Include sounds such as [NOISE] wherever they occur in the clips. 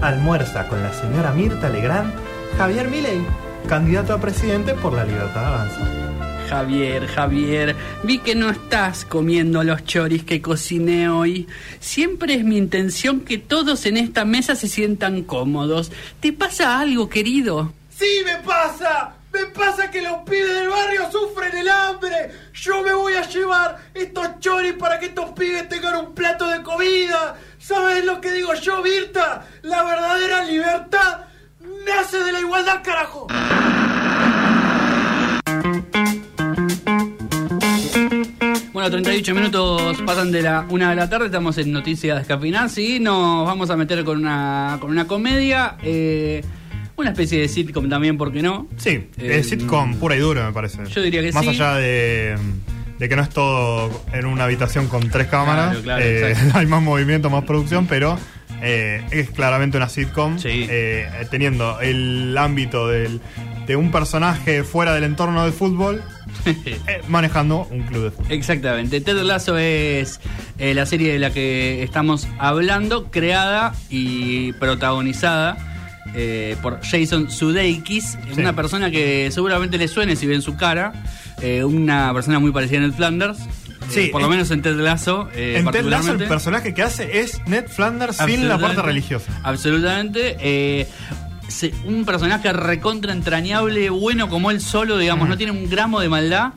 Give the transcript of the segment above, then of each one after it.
almuerza con la señora Mirta Legrand Javier Milei, candidato a presidente por la Libertad Avanza. Javier, Javier, vi que no estás comiendo los choris que cociné hoy. Siempre es mi intención que todos en esta mesa se sientan cómodos. ¿Te pasa algo, querido? ¡Sí me pasa! Me pasa que los pibes del barrio sufren el hambre. Yo me voy a llevar estos choris para que estos pibes tengan un plato de comida. ¿Sabes lo que digo yo, Virta? La verdadera libertad nace de la igualdad, carajo. Bueno, 38 minutos pasan de la una de la tarde, estamos en Noticias Descafinadas y nos vamos a meter con una, con una comedia, eh, una especie de sitcom también, ¿por qué no? Sí, Eh, es sitcom pura y dura, me parece. yo diría que Más sí. allá de, de que no es todo en una habitación con tres cámaras, Claro, claro, eh, [LAUGHS] hay más movimiento, más producción, pero eh, es claramente una sitcom, Sí. eh, teniendo el ámbito del, de un personaje fuera del entorno del fútbol, [LAUGHS] manejando un club de fútbol. Exactamente. Ted Lasso es la serie de la que estamos hablando, creada y protagonizada eh, por Jason Sudeikis, Sí. una persona que seguramente le suene si ven su cara, eh, una persona muy parecida a Ned Flanders. Sí, eh, por lo en- menos en Ted Lasso. en Ted Lasso el personaje que hace es Ned Flanders sin la parte religiosa. Absolutamente. un personaje recontra entrañable, bueno como él solo, digamos, Mm. no tiene un gramo de maldad.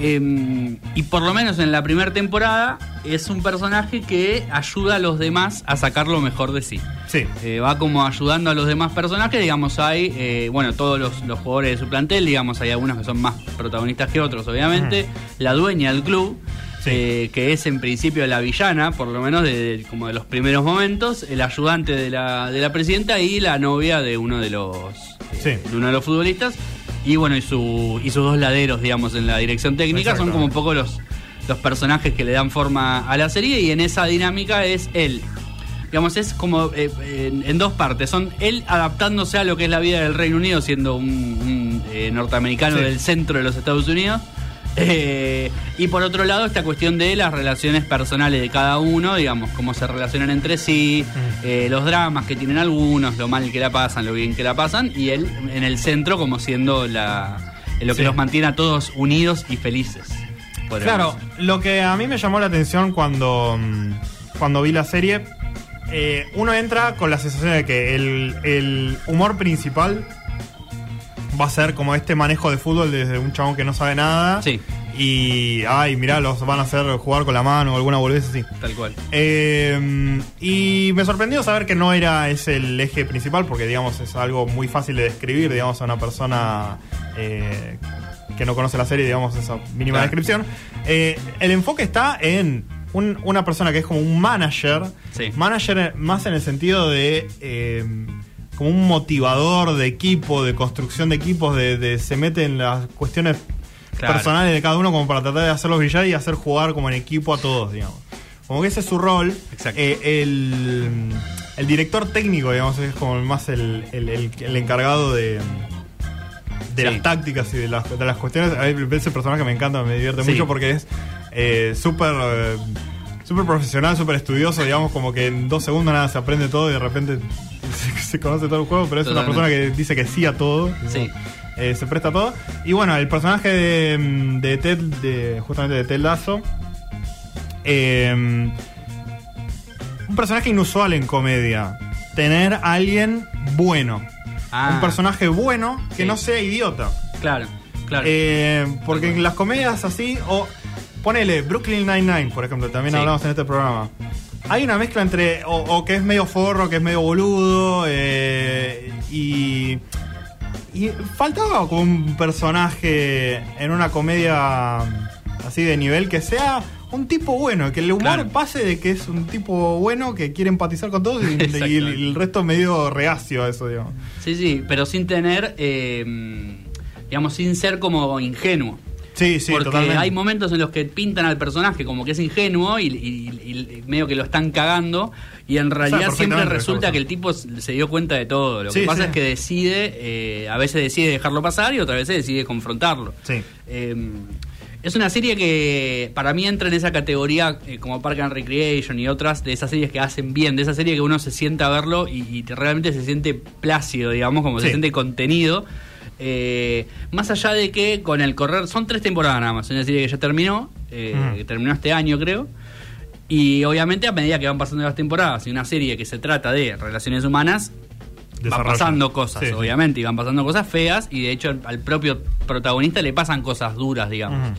Eh, y por lo menos en la primera temporada es un personaje que ayuda a los demás a sacar lo mejor de sí. Sí. Eh, va como ayudando a los demás personajes, digamos, hay, eh, bueno, todos los, los jugadores de su plantel, digamos, hay algunos que son más protagonistas que otros, obviamente. La dueña del club, Sí. eh, que es en principio la villana, por lo menos de, de- como de los primeros momentos, el ayudante de la, de la presidenta y la novia de uno de los, eh, Sí. de uno de los futbolistas. Y bueno, y, su, y sus dos laderos, digamos, en la dirección técnica, son como un poco los, los personajes que le dan forma a la serie y en esa dinámica es él. Digamos, es como eh, en, en dos partes. Son él adaptándose a lo que es la vida del Reino Unido, siendo un, un, eh, norteamericano Sí. del centro de los Estados Unidos. Eh, y por otro lado, esta cuestión de las relaciones personales de cada uno, digamos, cómo se relacionan entre sí, eh, los dramas que tienen algunos, lo mal que la pasan, lo bien que la pasan, y él en el centro como siendo la, lo que Sí. los mantiene a todos unidos y felices. Claro, decir. lo que a mí me llamó la atención cuando, mm, cuando vi la serie, eh, uno entra con la sensación de que el, el humor principal va a ser como este manejo de fútbol desde un chabón que no sabe nada. Sí. Y, ay, mirá, los van a hacer jugar con la mano o alguna boludez así. Tal cual. Eh, y me sorprendió saber que no era ese el eje principal, porque digamos es algo muy fácil de describir, digamos, a una persona eh, que no conoce la serie, digamos, esa mínima Claro. descripción. Eh, el enfoque está en un- una persona que es como un manager, Sí. manager más en el sentido de eh, como un motivador de equipo, de construcción de equipos, de, de- se mete en las cuestiones Claro. personales de cada uno como para tratar de hacerlos brillar y hacer jugar como en equipo a todos, digamos. Como que ese es su rol. Exacto. Eh, el, el director técnico, digamos, es como más el, el- el- el encargado de, de Sí. las tácticas y de las, de las cuestiones. A ese personaje me encanta, me divierte Sí. mucho porque es eh, súper eh, súper profesional, súper estudioso, digamos, como que en dos segundos nada se aprende todo y de repente se, [LAUGHS] se conoce todo el juego, pero es Totalmente. una persona que dice que sí a todo. Sí. Eh, se presta a todo. Y bueno, el personaje de, mm, de Ted, de, justamente de Ted Lasso, eh, un personaje inusual en comedia. Tener a alguien bueno. Ah. Un personaje bueno que Sí. no sea idiota. Claro, claro. Eh, porque en las comedias así, o ponele Brooklyn Nine-Nine, por ejemplo, también Sí. hablamos en este programa. Hay una mezcla entre, o, o que es medio forro, que es medio boludo, eh, y, y faltaba como un personaje en una comedia así de nivel que sea un tipo bueno, que el humor Claro. pase de que es un tipo bueno que quiere empatizar con todos y, [LAUGHS] y el, el resto medio reacio a eso, digamos. Sí, sí, pero sin tener, eh, digamos, sin ser como ingenuo. Sí, sí, Porque totalmente. hay momentos en los que pintan al personaje como que es ingenuo y, y- y medio que lo están cagando y en realidad siempre resulta que el tipo se dio cuenta de todo. Lo Sí, que pasa sí. es que decide, eh, a veces decide dejarlo pasar y otras veces decide confrontarlo. Sí. Eh, Es una serie que para mí entra en esa categoría eh, como Park and Recreation y otras de esas series que hacen bien, de esa serie que uno se sienta a verlo y, y realmente se siente plácido, digamos, como se siente contenido. Eh, más allá de que con el correr, son tres temporadas nada más, es una serie que ya terminó, eh, Ujú. que terminó este año creo. Y obviamente a medida que van pasando las temporadas y una serie que se trata de relaciones humanas, van pasando cosas, Sí, sí. obviamente, y van pasando cosas feas, y de hecho al, al propio protagonista le pasan cosas duras, digamos. Ujú.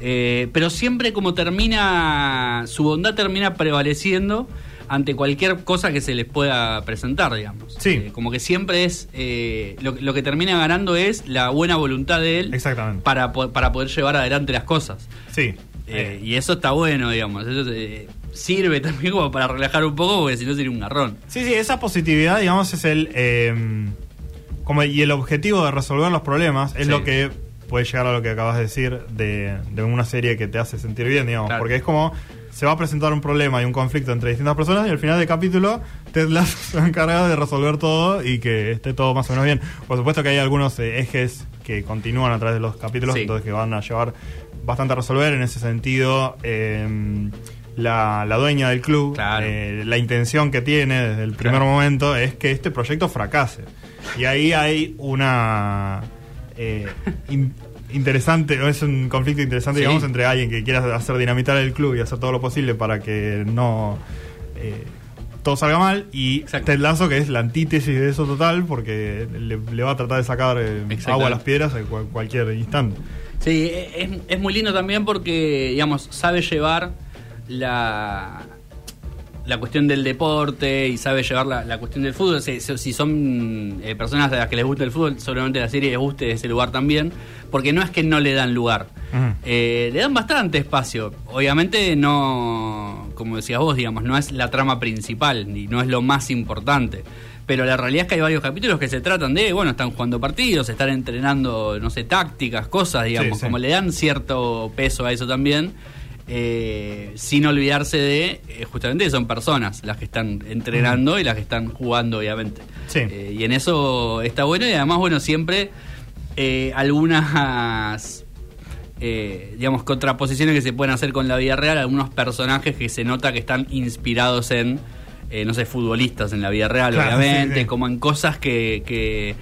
Eh, pero siempre como termina, su bondad termina prevaleciendo ante cualquier cosa que se les pueda presentar, digamos. Sí. Eh, como que siempre es, eh, lo, lo que termina ganando es la buena voluntad de él Exactamente. para, para poder llevar adelante las cosas. Sí. Eh, y eso está bueno, digamos. Eso sirve [LAUGHS] también como para relajar un poco, porque si no sería un garrón. Sí, sí, esa positividad, digamos, es el. eh, como y el objetivo de resolver los problemas es Sí. lo que puede llegar a lo que acabas de decir de, de una serie que te hace sentir bien, digamos. Claro. Porque es como. Se va a presentar un problema y un conflicto entre distintas personas y al final del capítulo Ted Lasso se va encargar de resolver todo y que esté todo más o menos bien. Por supuesto que hay algunos eh, ejes que continúan a través de los capítulos, Sí. entonces que van a llevar bastante a resolver. En ese sentido, eh, la, la dueña del club, Claro. eh, la intención que tiene desde el primer Claro. momento es que este proyecto fracase. Y ahí hay una eh, in- [LAUGHS] interesante, es un conflicto interesante, Sí. digamos, entre alguien que quiera hacer dinamitar el club y hacer todo lo posible para que no eh, todo salga mal y. Ted Lasso que es la antítesis de eso total porque le, le va a tratar de sacar eh, agua a las piedras en cual- cualquier instante. Sí, es, es muy lindo también porque, digamos, sabe llevar la, la cuestión del deporte y sabe llevar la, la cuestión del fútbol. Si, si son eh, personas a las que les gusta el fútbol, seguramente la serie les guste ese lugar también, porque no es que no le dan lugar. Eh, le dan bastante espacio. Obviamente no, como decías vos, digamos, no es la trama principal y no es lo más importante. Pero la realidad es que hay varios capítulos que se tratan de, bueno, están jugando partidos, están entrenando, no sé, tácticas, cosas, digamos, Sí, sí. como le dan cierto peso a eso también, eh, sin olvidarse de, eh, justamente, son personas las que están entrenando y las que están jugando, obviamente. Sí. Eh, y en eso está bueno y además, bueno, siempre eh, algunas eh, digamos, contraposiciones que se pueden hacer con la vida real, algunos personajes que se nota que están inspirados en, no sé, futbolistas en la vida real, Claro, obviamente, sí, sí. como en cosas que... que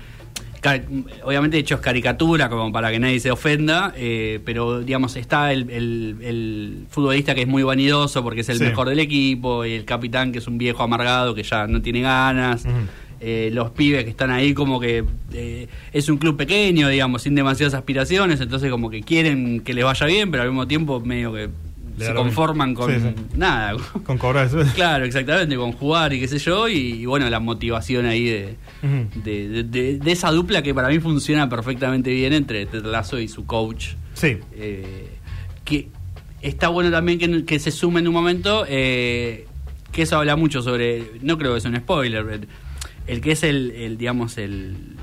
obviamente hechos caricatura como para que nadie se ofenda eh, pero digamos está el, el- el futbolista que es muy vanidoso porque es el Sí. mejor del equipo y el capitán que es un viejo amargado que ya no tiene ganas eh, los pibes que están ahí como que eh, es un club pequeño, digamos, sin demasiadas aspiraciones, entonces como que quieren que les vaya bien, pero al mismo tiempo medio que se conforman con Sí, sí. nada. [LAUGHS] Con cobrar eso. [LAUGHS] claro, exactamente, con jugar y qué sé yo, y, y bueno, la motivación ahí de, Ujú. de, de- de- de esa dupla que para mí funciona perfectamente bien entre Ted Lasso y su coach. Sí. Eh, que está bueno también que, que se sume en un momento, eh, que eso habla mucho sobre, no creo que sea un spoiler, el, el que es el, el, digamos, el,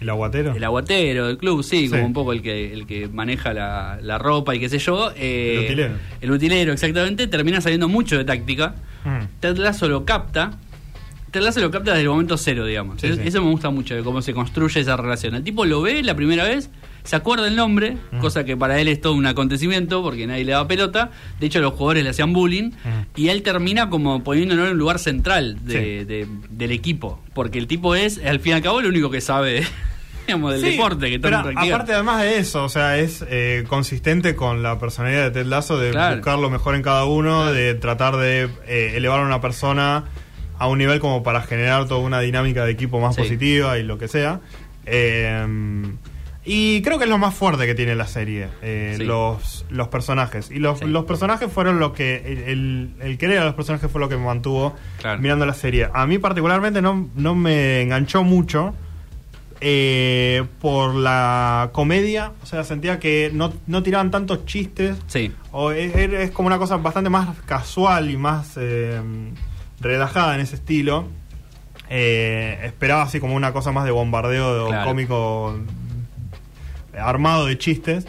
¿El aguatero? el aguatero del club, sí, Sí. como un poco el que, el que maneja la, la ropa y qué sé yo. eh, El utilero. El utilero, exactamente, termina saliendo mucho de táctica. Ujú. Ted Lasso lo capta. Ted Lasso lo capta desde el momento cero, digamos. Sí, Es- sí. Eso me gusta mucho, de cómo se construye esa relación. El tipo lo ve la primera vez, se acuerda el nombre, Ujú. cosa que para él es todo un acontecimiento, porque nadie le da pelota. De hecho, los jugadores le hacían bullying. Y él termina como poniéndolo en un lugar central de- del equipo. Porque el tipo es, al fin y al cabo, el único que sabe digamos, del Sí, deporte. Que pero aparte además de eso, o sea, es eh, consistente con la personalidad de Ted Lasso de Claro. buscar lo mejor en cada uno, Claro. de tratar de eh, elevar a una persona a un nivel como para generar toda una dinámica de equipo más Sí. positiva y lo que sea. Eh, y creo que es lo más fuerte que tiene la serie, eh, Sí. los, los personajes. Y los, Sí. los personajes fueron lo que. El, el, el querer a los personajes fue lo que me mantuvo Claro. mirando la serie. A mí, particularmente, no, no me enganchó mucho eh, por la comedia. O sea, sentía que no, no tiraban tantos chistes. Sí. O es, es como una cosa bastante más casual y más eh, relajada en ese estilo. Eh, esperaba así como una cosa más de bombardeo Claro. cómico armado de chistes.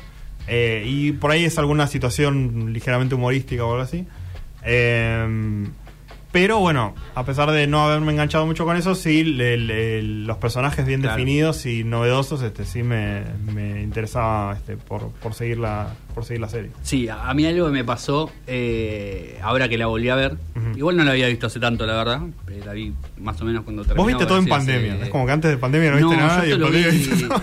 Y por ahí es alguna situación ligeramente humorística o algo así. Eh, pero bueno, a pesar de no haberme enganchado mucho con eso, sí, le- le- los personajes bien Claro. definidos y novedosos, este sí me, me interesaba este, por, por seguir la, por seguir la serie. Sí, a, mí algo que me pasó eh, ahora que la volví a ver. Igual no la había visto hace tanto, la verdad. La vi más o menos cuando terminó. Vos viste todo en pandemia. Es como que antes de pandemia no, viste nada. Yo esto, lo vi,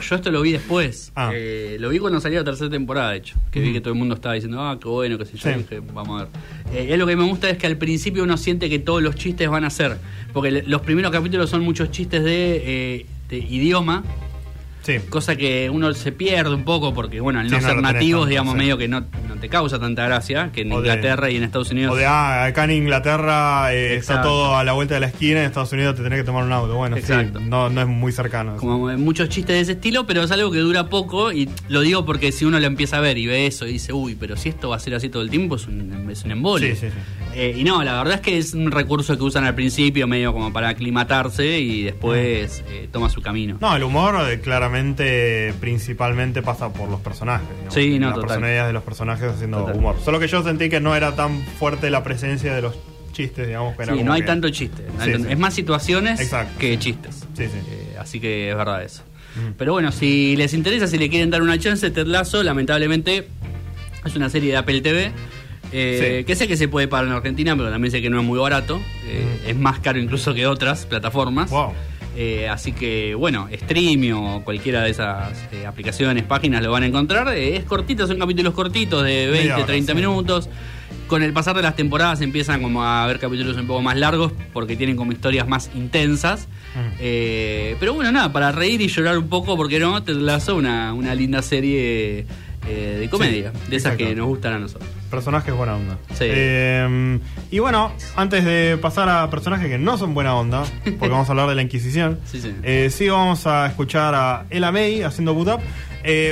[LAUGHS] yo esto lo vi después. Ah. Eh, lo vi cuando salió la tercera temporada, de hecho. Que vi que todo el mundo estaba diciendo, ah, qué bueno, qué sé yo. Dije, vamos a ver. Eh, es lo que me gusta es que al principio uno siente que todos los chistes van a ser. Porque los primeros capítulos son muchos chistes de, de idioma Cosa que uno se pierde un poco porque, bueno, al no ser nativos, digamos, medio que no, te causa tanta gracia que en Inglaterra y en Estados Unidos. O de, ah, acá en Inglaterra eh, está todo a la vuelta de la esquina, en Estados Unidos te tenés que tomar un auto. Bueno, Exacto. no, no es muy cercano. Como muchos chistes de ese estilo, pero es algo que dura poco y lo digo porque si uno lo empieza a ver y ve eso y dice, uy, pero si esto va a ser así todo el tiempo, es un, es un embole. Sí, sí, sí. Eh, y no, la verdad es que es un recurso que usan al principio medio como para aclimatarse y después eh, toma su camino. No, el humor claramente principalmente pasa por los personajes. Sí, no, Las personalidades de los personajes haciendo humor. Solo que yo sentí que no era tan fuerte la presencia de los chistes, digamos. Que sí, no hay tanto chiste. Es más situaciones que chistes. Sí, sí. Eh, así que es verdad eso. Pero bueno, si les interesa, si le quieren dar una chance, Ted Lasso, lamentablemente, es una serie de Apple TV. Eh, que sé que se puede pagar en Argentina, pero también sé que no es muy barato. Eh, es más caro incluso que otras plataformas. Wow. Eh, así que, bueno, Stream o cualquiera de esas eh, aplicaciones, páginas lo van a encontrar. Eh, es cortito, son capítulos cortitos de 20, 30 minutos. Con el pasar de las temporadas empiezan como a haber capítulos un poco más largos porque tienen como historias más intensas. Mm. pero bueno, nada, para reír y llorar un poco, porque no, te lazo una, una linda serie de comedia, de esas que nos gustan a nosotros. Personajes buena onda. Eh, y bueno, antes de pasar a personajes que no son buena onda, porque vamos a hablar de la Inquisición, [LAUGHS] sí, sí. Eh, sí vamos a escuchar a Ella May haciendo boot up.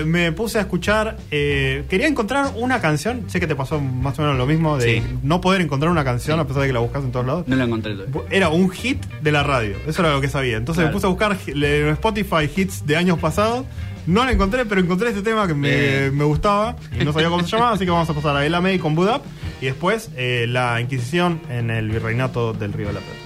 Me puse a escuchar, quería encontrar una canción, sé que te pasó más o menos lo mismo, de no poder encontrar una canción a pesar de que la buscas en todos lados. No la encontré Era un hit de la radio, eso era lo que sabía. Entonces me puse a buscar en Spotify hits de años pasados no la encontré, pero encontré este tema que me, gustaba y no sabía cómo se llamaba, así que vamos a pasar a El May con Budap y después eh, la Inquisición en el Virreinato del Río de la Plata.